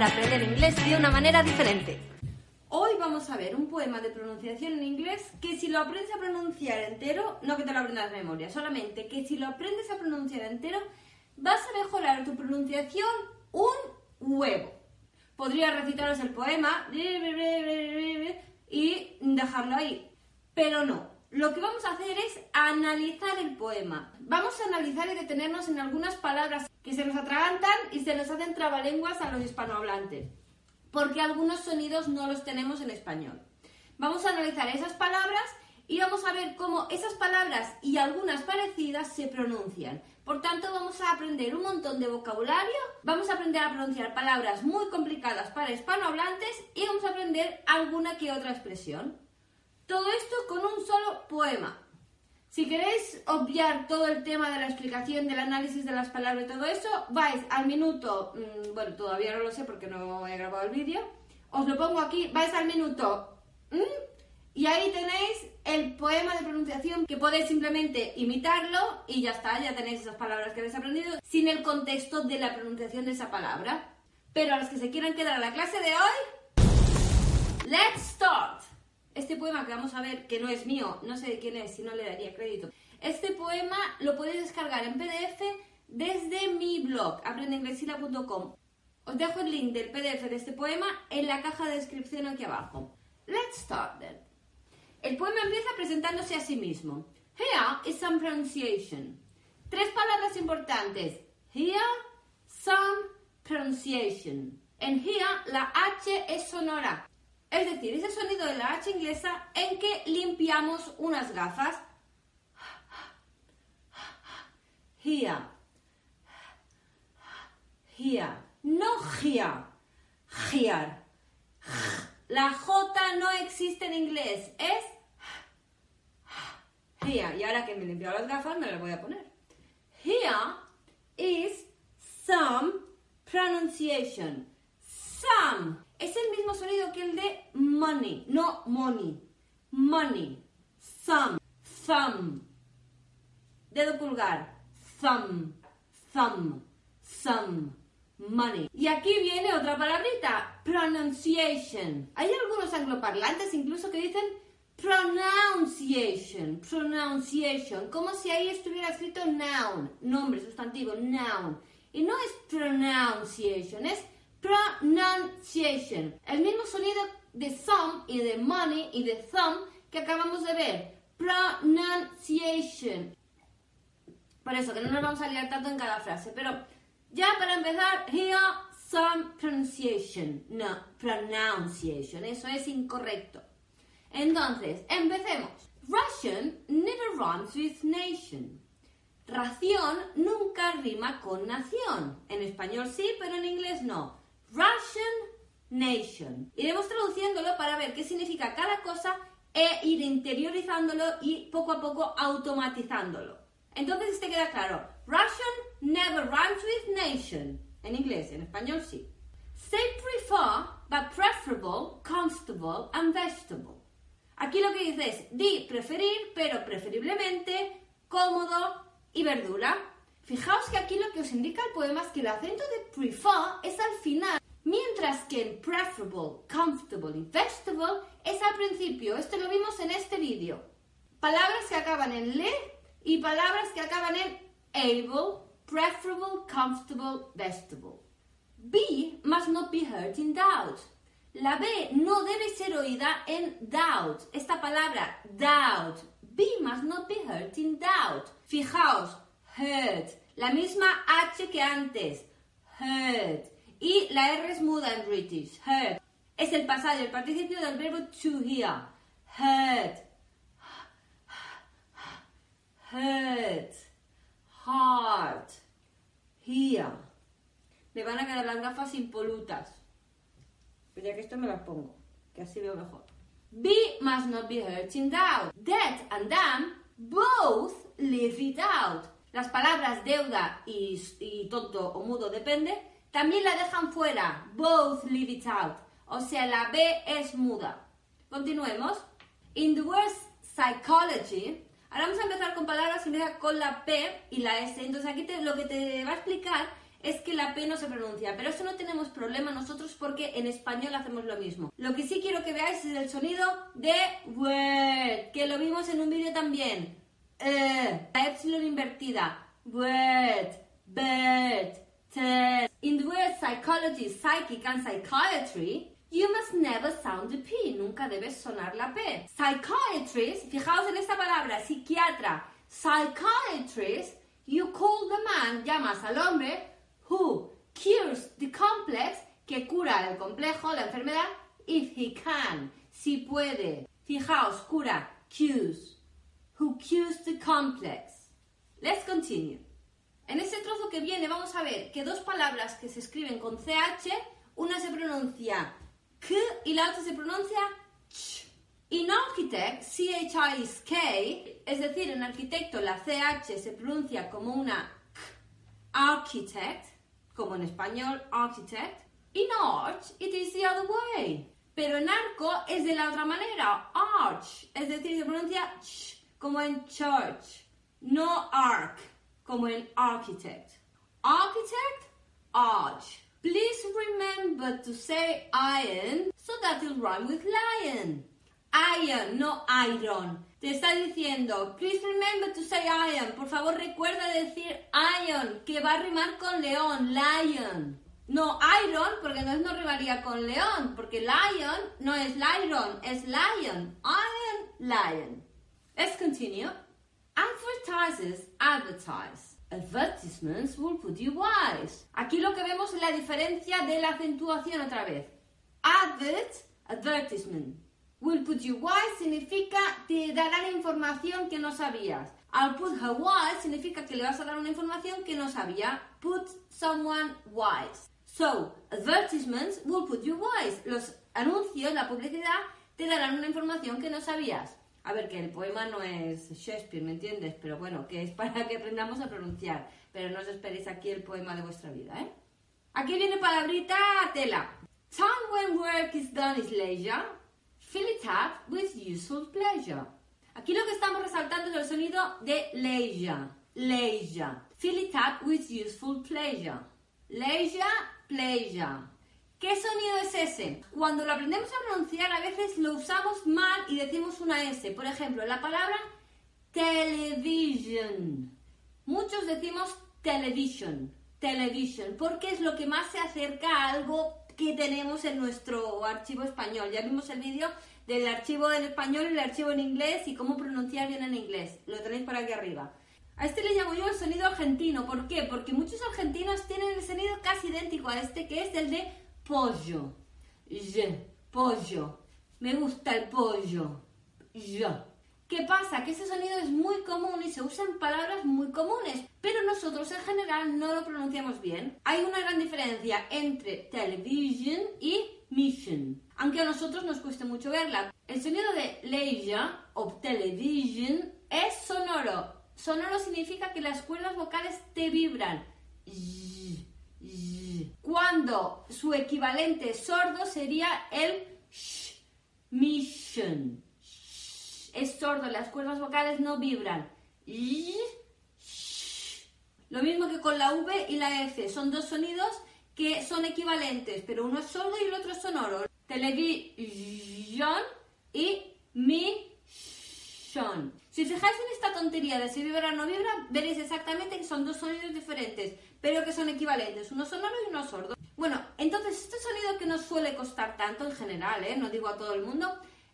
Para aprender inglés de una manera diferente. Hoy vamos a ver un poema de pronunciación en inglés que si lo aprendes a pronunciar entero, no que te lo aprendas de memoria, solamente que si lo aprendes a pronunciar entero, vas a mejorar tu pronunciación un huevo. Podría recitaros el poema y dejarlo ahí, pero no. Lo que vamos a hacer es analizar el poema. Vamos a analizar y detenernos en algunas palabras que se nos atragantan y se nos hacen trabalenguas a los hispanohablantes, porque algunos sonidos no los tenemos en español. Vamos a analizar esas palabras y vamos a ver cómo esas palabras y algunas parecidas se pronuncian. Por tanto, vamos a aprender un montón de vocabulario, vamos a aprender a pronunciar palabras muy complicadas para hispanohablantes y vamos a aprender alguna que otra expresión. Todo esto con un solo poema. Si queréis obviar todo el tema de la explicación, del análisis de las palabras y todo eso, vais al minuto, mmm, bueno, todavía no lo sé porque no he grabado el vídeo, os lo pongo aquí, vais al minuto mmm, y ahí tenéis el poema de pronunciación que podéis simplemente imitarlo y ya está, ya tenéis esas palabras que habéis aprendido sin el contexto de la pronunciación de esa palabra. Pero a los que se quieran quedar a la clase de hoy, let's start. Este poema que vamos a ver, que no es mío, no sé de quién es, si no le daría crédito. Este poema lo podéis descargar en PDF desde mi blog, aprendeinglesila.com. Os dejo el link del PDF de este poema en la caja de descripción aquí abajo. Let's start then. El poema empieza presentándose a sí mismo. Here is some pronunciation. Tres palabras importantes. Here, some pronunciation. En here la H es sonora. Es decir, ese sonido de la H inglesa en que limpiamos unas gafas. Here. Here. No here. Here. La J no existe en inglés. Es here. Y ahora que me he limpiado las gafas, me las voy a poner. Here is some pronunciation. Some sonido que el de money, no money. Money. Thumb. Thumb. Dedo pulgar. Thumb. Thumb. Thumb. Money. Y aquí viene otra palabrita. Pronunciation. Hay algunos angloparlantes incluso que dicen pronunciation. Pronunciation. Como si ahí estuviera escrito noun. Nombre, sustantivo. Noun. Y no es pronunciation, es pronunciation. El mismo sonido de thumb y de money y de thumb que acabamos de ver. Pronunciation. Por eso, que no nos vamos a liar tanto en cada frase. Pero ya para empezar, here some pronunciation. No, pronunciation. Eso es incorrecto. Entonces, empecemos. Russian never rhymes with nation. Ración nunca rima con nación. En español sí, pero en inglés no. Russian nation. Iremos traduciéndolo para ver qué significa cada cosa e ir interiorizándolo y poco a poco automatizándolo. Entonces este queda claro. Russian never rhymes with nation. En inglés, en español sí. Say prefer, but preferable, comfortable and vegetable. Aquí lo que dice es di preferir, pero preferiblemente cómodo y verdura. Fijaos que aquí lo que os indica el poema es que el acento de prefer es al final, mientras que el preferable, comfortable y vegetable es al principio. Esto lo vimos en este vídeo. Palabras que acaban en le y palabras que acaban en able, preferable, comfortable, vegetable. B must not be heard in doubt. La B no debe ser oída en doubt. Esta palabra, doubt. B must not be heard in doubt. Fijaos, heard. La misma H que antes, heard. Y la R es muda en British, heard. Es el pasado el participio del verbo to hear. Heard. Heard. Hard. Hear. Me van a quedar las gafas impolutas. Pero ya que esto me las pongo, que así veo mejor. Be must not be hurt in doubt. That and damn both leave it out. Las palabras deuda y, y tonto o mudo depende también la dejan fuera. Both leave it out. O sea, la B es muda. Continuemos. In the word psychology, ahora vamos a empezar con palabras que con la P y la S. Entonces aquí te, lo que te va a explicar es que la P no se pronuncia, pero eso no tenemos problema nosotros porque en español hacemos lo mismo. Lo que sí quiero que veáis es el sonido de word, que lo vimos en un vídeo también. Eh, la epsilon invertida. Word, bird, test. In the word psychology, psychic and psychiatry, You must never sound the P. Nunca debes sonar la P. Psychiatrist, fijaos en esta palabra, psiquiatra. Psychiatrist, you call the man, llamas al hombre, who cures the complex, que cura el complejo, la enfermedad, if he can, si puede. Fijaos, cura, cures. Who cures the complex. Let's continue. En ese trozo que viene vamos a ver que dos palabras que se escriben con CH, una se pronuncia K y la otra se pronuncia ch. In architect, CHI is K, es decir, en arquitecto la CH se pronuncia como una K, architect, como en español architect. In arch, it is the other way. Pero en arco es de la otra manera, arch, es decir, se pronuncia ch, como en church, no arc, como en architect. Architect, arch. Please remember to say iron so that it'll rhyme with lion. Iron, no iron. Te está diciendo, please remember to say iron. Por favor, recuerda decir iron, que va a rimar con león, lion. No iron, porque entonces no rimaría con león, porque lion no es lion, es lion. Iron, lion. Let's continue. Advertisers advertise. Advertisements will put you wise. Aquí lo que vemos es la diferencia de la acentuación otra vez. Advert, advertisement. Will put you wise significa te dará información que no sabías. I'll put her wise significa que le vas a dar una información que no sabía. Put someone wise. So, advertisements will put you wise. Los anuncios, la publicidad, te darán una información que no sabías. A ver, que el poema no es Shakespeare, ¿me entiendes? Pero bueno, que es para que aprendamos a pronunciar. Pero no os esperéis aquí el poema de vuestra vida, ¿eh? Aquí viene palabrita tela. Time when work is done is leisure. Fill it up with useful pleasure. Aquí lo que estamos resaltando es el sonido de leisure. Leisure. Fill it up with useful pleasure. Leisure, pleasure. ¿Qué sonido es ese? Cuando lo aprendemos a pronunciar a veces lo usamos mal y decimos una S. Por ejemplo, la palabra television. Muchos decimos television, television, porque es lo que más se acerca a algo que tenemos en nuestro archivo español. Ya vimos el vídeo del archivo en español y el archivo en inglés y cómo pronunciar bien en inglés. Lo tenéis por aquí arriba. A este le llamo yo el sonido argentino. ¿Por qué? Porque muchos argentinos tienen el sonido casi idéntico a este, que es el de pollo. Je, pollo. Me gusta el pollo. Yo. ¿Qué pasa? Que ese sonido es muy común y se usa en palabras muy comunes, pero nosotros en general no lo pronunciamos bien. Hay una gran diferencia entre television y mission, aunque a nosotros nos cueste mucho verla. El sonido de leisure o television es sonoro. Sonoro significa que las cuerdas vocales te vibran. Cuando su equivalente sordo sería el sh, mission. Es sordo, las cuerdas vocales no vibran. Lo mismo que con la V y la F. Son dos sonidos que son equivalentes, pero uno es sordo y el otro sonoro. Televisión y mission. Si fijáis en esta tontería de si vibra o no vibra, veréis exactamente que son dos sonidos diferentes, pero que son equivalentes, uno sonoro y uno sordo. Bueno, entonces este sonido que nos suele costar tanto en general, ¿eh? no digo a todo el mundo,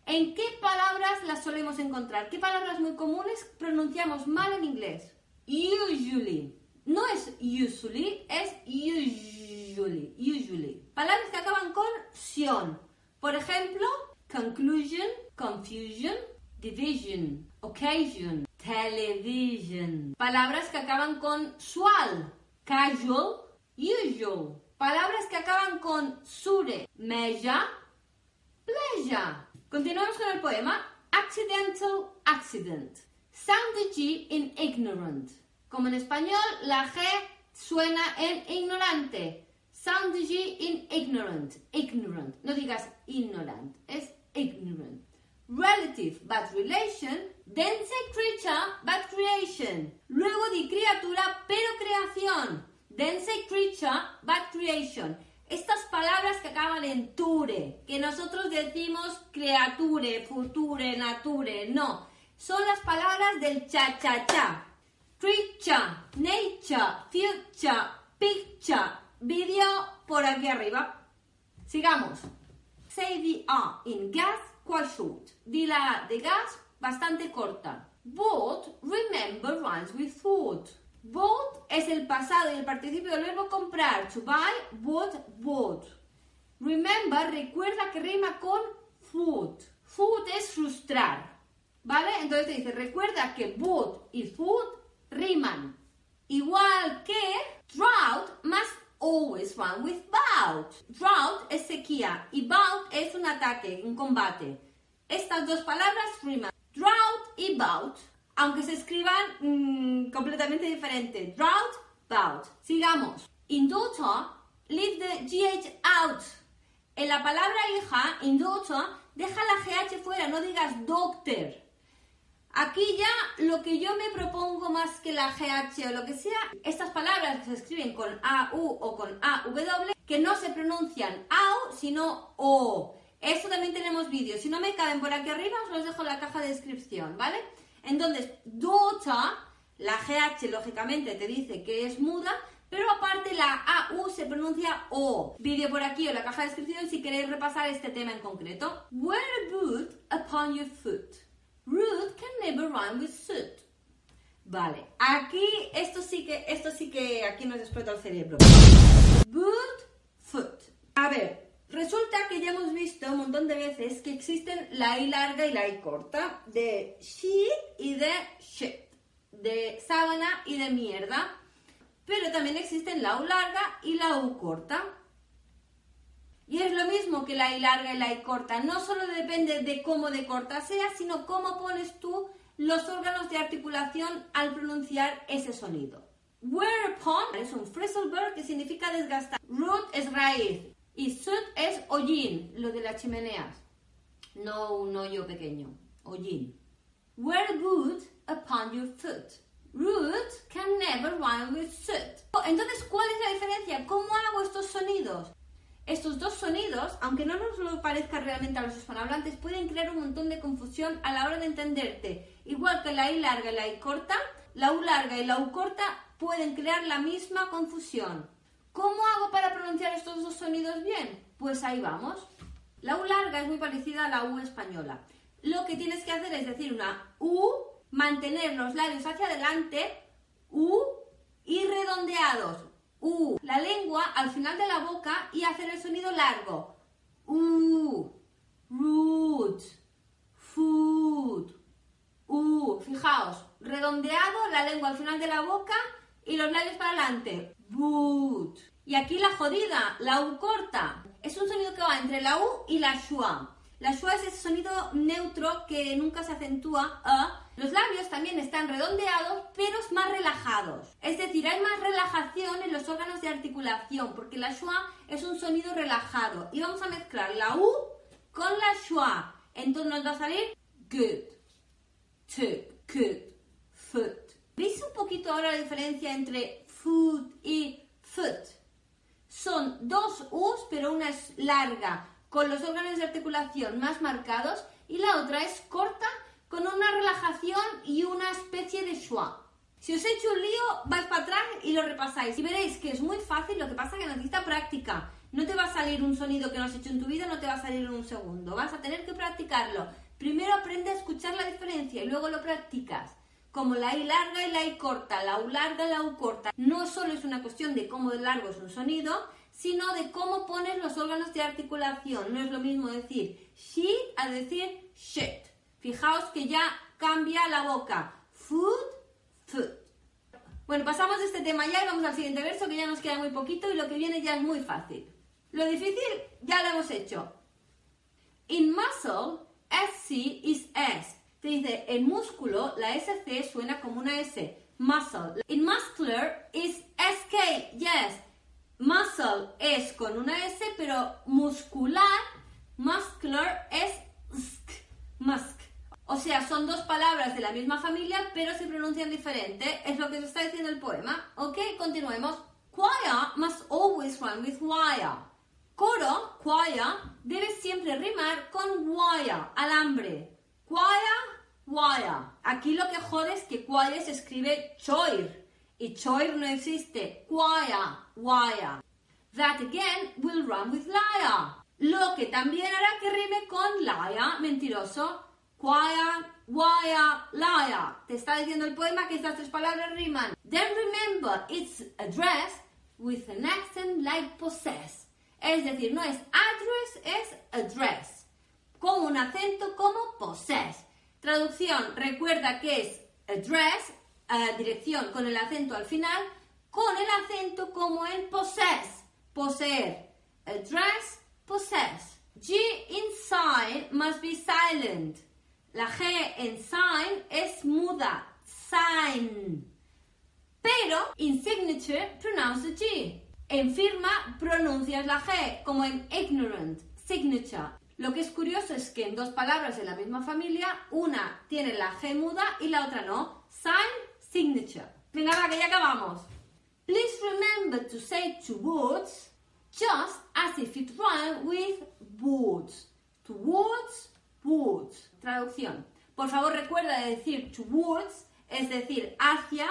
¿en qué palabras las solemos encontrar? ¿Qué palabras muy comunes pronunciamos mal en inglés? Usually. No es usually, es usually. Usually. Palabras que acaban con sion. Por ejemplo, conclusion, confusion, division, occasion, television. Palabras que acaban con sual, casual, usual. Palabras que acaban con sure, meja, pleasure. Continuamos con el poema. Accidental accident. Sound G in ignorant. Como en español, la G suena en ignorante. Sound G in ignorant. Ignorant. No digas ignorant, es ignorant. Relative, but relation. Say creature, but creation. Luego di criatura, pero creación. Then say creature, but creation. Estas palabras que acaban en ture, que nosotros decimos creature, future, nature, no. Son las palabras del cha-cha-cha. Creature, nature, future, picture, video por aquí arriba. Sigamos. Say the A in gas quite short. Di de gas bastante corta. Bought, remember, rhymes with thought. Bought es el pasado y el participio del verbo comprar. To buy, bought, bought. Remember, recuerda que rima con food. Food es frustrar. ¿Vale? Entonces te dice, recuerda que bought y food riman. Igual que drought must always run with bout. Drought es sequía y bout es un ataque, un combate. Estas dos palabras riman. Drought y bout aunque se escriban mmm, completamente diferente. Drought, bout. Sigamos. In daughter, leave the GH out. En la palabra hija, in daughter, deja la GH fuera, no digas doctor. Aquí ya lo que yo me propongo más que la GH o lo que sea, estas palabras que se escriben con AU o con AW, que no se pronuncian AU, sino O. Eso también tenemos vídeos. Si no me caben por aquí arriba, os los dejo en la caja de descripción, ¿vale? Entonces, daughter, la GH lógicamente te dice que es muda, pero aparte la AU se pronuncia O. Vídeo por aquí o en la caja de descripción si queréis repasar este tema en concreto. Wear a boot upon your foot. Root can never rhyme with suit. Vale, aquí esto sí que, esto sí que aquí nos explota el cerebro. Boot, foot. A ver, Resulta que ya hemos visto un montón de veces que existen la I larga y la I corta, de she y de shit, de sábana y de mierda, pero también existen la U larga y la U corta. Y es lo mismo que la I larga y la I corta, no solo depende de cómo de corta sea, sino cómo pones tú los órganos de articulación al pronunciar ese sonido. Whereupon es un verb que significa desgastar. Root es raíz. Y soot es hollín, lo de las chimeneas. No un hoyo pequeño, hollín. Wear boot upon your foot. Root can never rhyme with soot. Entonces, ¿cuál es la diferencia? ¿Cómo hago estos sonidos? Estos dos sonidos, aunque no nos lo parezca realmente a los hispanohablantes, pueden crear un montón de confusión a la hora de entenderte. Igual que la I larga y la I corta, la U larga y la U corta pueden crear la misma confusión. ¿Cómo hago para pronunciar estos dos sonidos bien? Pues ahí vamos. La U larga es muy parecida a la U española. Lo que tienes que hacer es decir una U, mantener los labios hacia adelante, U y redondeados. U, la lengua al final de la boca y hacer el sonido largo. U, root, food, U. Fijaos, redondeado, la lengua al final de la boca y los labios para adelante. Y aquí la jodida, la U corta. Es un sonido que va entre la U y la schwa. La schwa es ese sonido neutro que nunca se acentúa. Los labios también están redondeados, pero más relajados. Es decir, hay más relajación en los órganos de articulación, porque la schwa es un sonido relajado. Y vamos a mezclar la U con la schwa. Entonces nos va a salir good, good. ¿Veis un poquito ahora la diferencia entre foot y foot? son dos U's, pero una es larga, con los órganos de articulación más marcados, y la otra es corta, con una relajación y una especie de schwa. Si os he hecho un lío, vais para atrás y lo repasáis. Y veréis que es muy fácil, lo que pasa es que necesita práctica. No te va a salir un sonido que no has hecho en tu vida, no te va a salir en un segundo. Vas a tener que practicarlo. Primero aprende a escuchar la diferencia y luego lo practicas. Como la I larga y la I corta, la U larga y la U corta. No solo es una cuestión de cómo de largo es un sonido, sino de cómo pones los órganos de articulación. No es lo mismo decir shit a decir shit. Fijaos que ya cambia la boca. Food, food. Bueno, pasamos de este tema ya y vamos al siguiente verso que ya nos queda muy poquito y lo que viene ya es muy fácil. Lo difícil ya lo hemos hecho. In muscle, SC is S. Dice, en músculo, la SC suena como una S. Muscle. In muscular is SK. Yes. Muscle es con una S, pero muscular, muscular es sk. Musk. O sea, son dos palabras de la misma familia, pero se pronuncian diferente. Es lo que se está diciendo el poema. Ok, continuemos. Choir must always rhyme with wire. Coro, choir, debe siempre rimar con wire, alambre. Choir, wire. Aquí lo que jode es que choir se escribe choir. Y choir no existe. Choir, wire. That again will rhyme with liar. Lo que también hará que rime con liar, mentiroso. Quiet, wire, liar. Te está diciendo el poema que estas tres palabras riman. Then remember, it's addressed with an accent like possess. Es decir, no es address, es address. Con un acento como possess. Traducción, recuerda que es address, uh, dirección con el acento al final, con el acento como en possess, poseer. Address, possess. G in sign must be silent. La G en sign es muda, sign. Pero in signature pronounce G. En firma pronuncias la G, como en ignorant, signature. Lo que es curioso es que en dos palabras de la misma familia, una tiene la G muda y la otra no. Sign, signature. Venga, que ya acabamos. Please remember to say towards just as if it rhymed with words. Towards, words. Traducción. Por favor, recuerda de decir towards, es decir, hacia,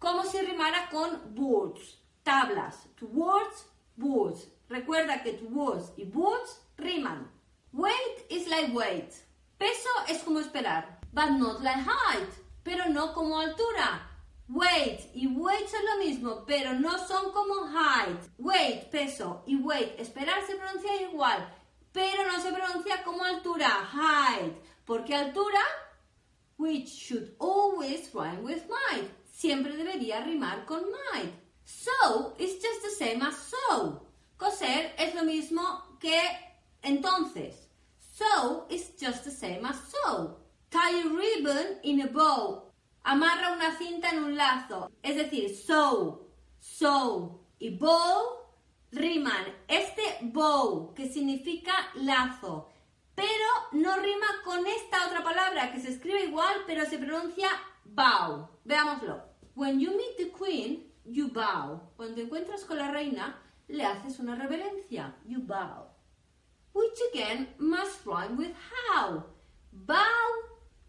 como si rimara con words. Tablas. Towards, words. Recuerda que towards y words riman. Weight is like weight. Peso es como esperar. But not like height. Pero no como altura. Weight y weight son lo mismo, pero no son como height. Weight, peso y weight, esperar se pronuncia igual, pero no se pronuncia como altura, height. Porque altura, which should always rhyme with might. Siempre debería rimar con might. So is just the same as so. Coser es lo mismo que entonces. So is just the same as so. Tie a ribbon in a bow. Amarra una cinta en un lazo. Es decir, so, so y bow riman. Este bow, que significa lazo, pero no rima con esta otra palabra que se escribe igual, pero se pronuncia bow. Veámoslo. When you meet the queen, you bow. Cuando te encuentras con la reina, le haces una reverencia. You bow. Which again must rhyme with how. Bow,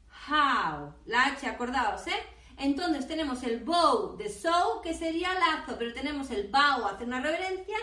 how. La H, acordaos, ¿eh? Entonces tenemos el bow de so, que sería lazo, pero tenemos el bow, hacer una reverencia,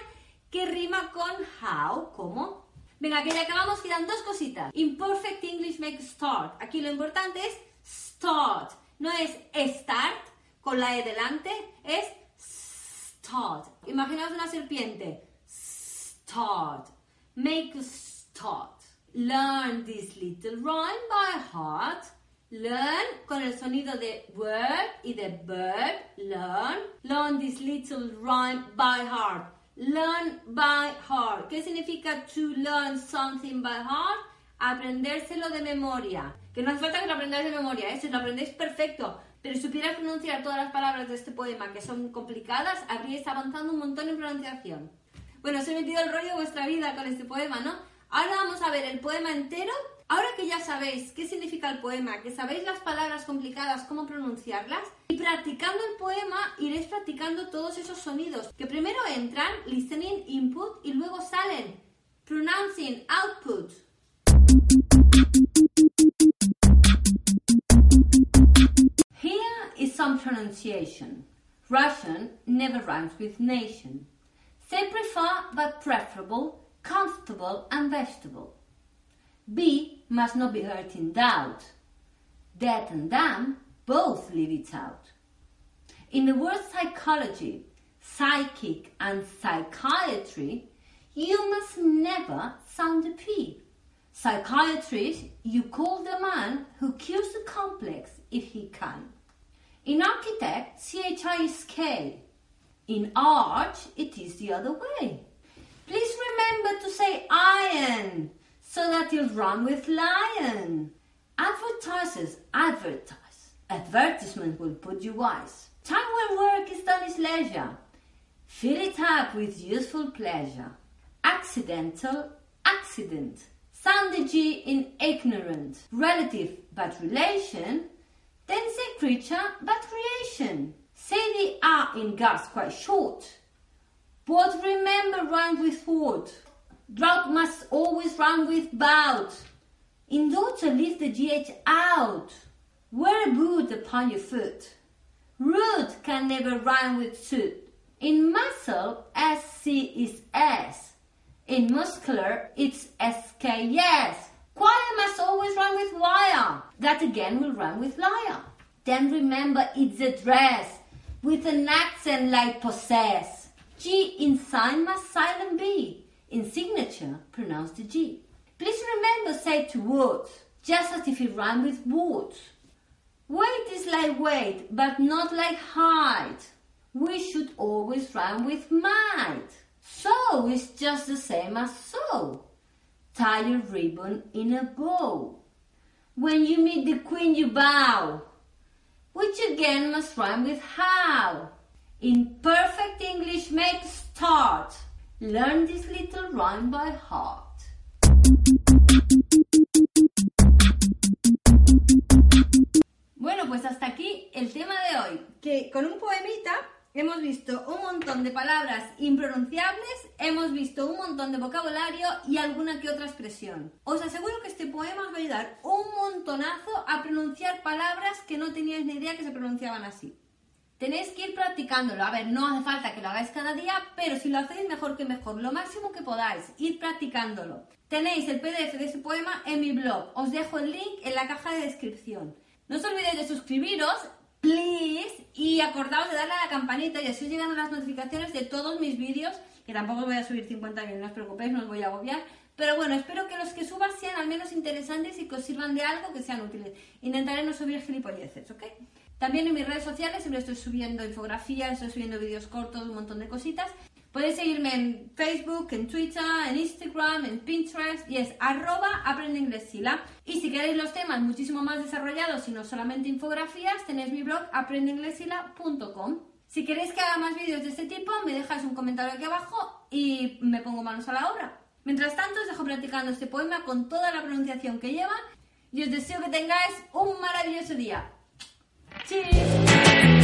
que rima con how, ¿cómo? Venga, que ya acabamos, quedan dos cositas. Imperfect English make start. Aquí lo importante es start. No es start con la E delante, es start. Imaginaos una serpiente. Start. Make a start. Learn this little rhyme by heart. Learn con el sonido de word y de bird. Learn. Learn this little rhyme by heart. Learn by heart. ¿Qué significa to learn something by heart? Aprendérselo de memoria. Que no hace falta que lo aprendáis de memoria, ¿eh? si lo aprendéis perfecto. Pero si supierais pronunciar todas las palabras de este poema que son complicadas, habríais avanzando un montón en pronunciación. Bueno, os he metido el rollo de vuestra vida con este poema, ¿no? Ahora vamos a ver el poema entero. Ahora que ya sabéis qué significa el poema, que sabéis las palabras complicadas, cómo pronunciarlas, y practicando el poema iréis practicando todos esos sonidos que primero entran, listening, input, y luego salen, pronouncing, output. Here is some pronunciation. Russian never rhymes with nation. Say prefer but preferable, comfortable and vegetable. B must not be hurt in doubt. That and damn both leave it out. In the word psychology, psychic and psychiatry, you must never sound a P. Psychiatrist, you call the man who cures the complex if he can. In architect, CHI is K. In arch, it is the other way. Please remember to say iron so that you'll run with lion. Advertisers advertise. Advertisement will put you wise. Time when work is done is leisure. Fill it up with useful pleasure. Accidental, accident. Sound the G in ignorant. Relative but relation. Then say creature but creation. Say the R in gas quite short. But remember rhyme with what? Drought must always rhyme with bout. In daughter leave the GH out. Wear a boot upon your foot. Root can never rhyme with suit. In muscle, SC is S. In muscular, it's sks. Choir must always rhyme with wire. That again will rhyme with liar. Then remember it's a dress with an accent like possess. G in sign must silent be. In signature, pronounce the G. Please remember say to words, just as if it rhyme with words. Weight is like weight, but not like height. We should always rhyme with might. So is just the same as so. Tie a ribbon in a bow. When you meet the queen, you bow, which again must rhyme with how. In perfect English, make start. Learn this little rhyme by heart. Bueno, pues hasta aquí el tema de hoy, que con un poemita hemos visto un montón de palabras impronunciables, hemos visto un montón de vocabulario y alguna que otra expresión. Os aseguro que este poema os va a ayudar un montonazo a pronunciar palabras que no teníais ni idea que se pronunciaban así. Tenéis que ir practicándolo. A ver, no hace falta que lo hagáis cada día, pero si lo hacéis mejor que mejor, lo máximo que podáis, ir practicándolo. Tenéis el PDF de este poema en mi blog. Os dejo el link en la caja de descripción. No os olvidéis de suscribiros, please, y acordaos de darle a la campanita y así os llegan las notificaciones de todos mis vídeos, que tampoco voy a subir 50 no os preocupéis, no os voy a agobiar. Pero bueno, espero que los que subas sean al menos interesantes y que os sirvan de algo, que sean útiles. Intentaré no subir gilipolleces, ¿ok? También en mis redes sociales siempre estoy subiendo infografías, estoy subiendo vídeos cortos, un montón de cositas. Podéis seguirme en Facebook, en Twitter, en Instagram, en Pinterest y es arroba aprende inglés Sila. Y si queréis los temas muchísimo más desarrollados y no solamente infografías, tenéis mi blog aprendeinglesila.com. Si queréis que haga más vídeos de este tipo, me dejáis un comentario aquí abajo y me pongo manos a la obra. Mientras tanto, os dejo practicando este poema con toda la pronunciación que lleva y os deseo que tengáis un maravilloso día. Cheers!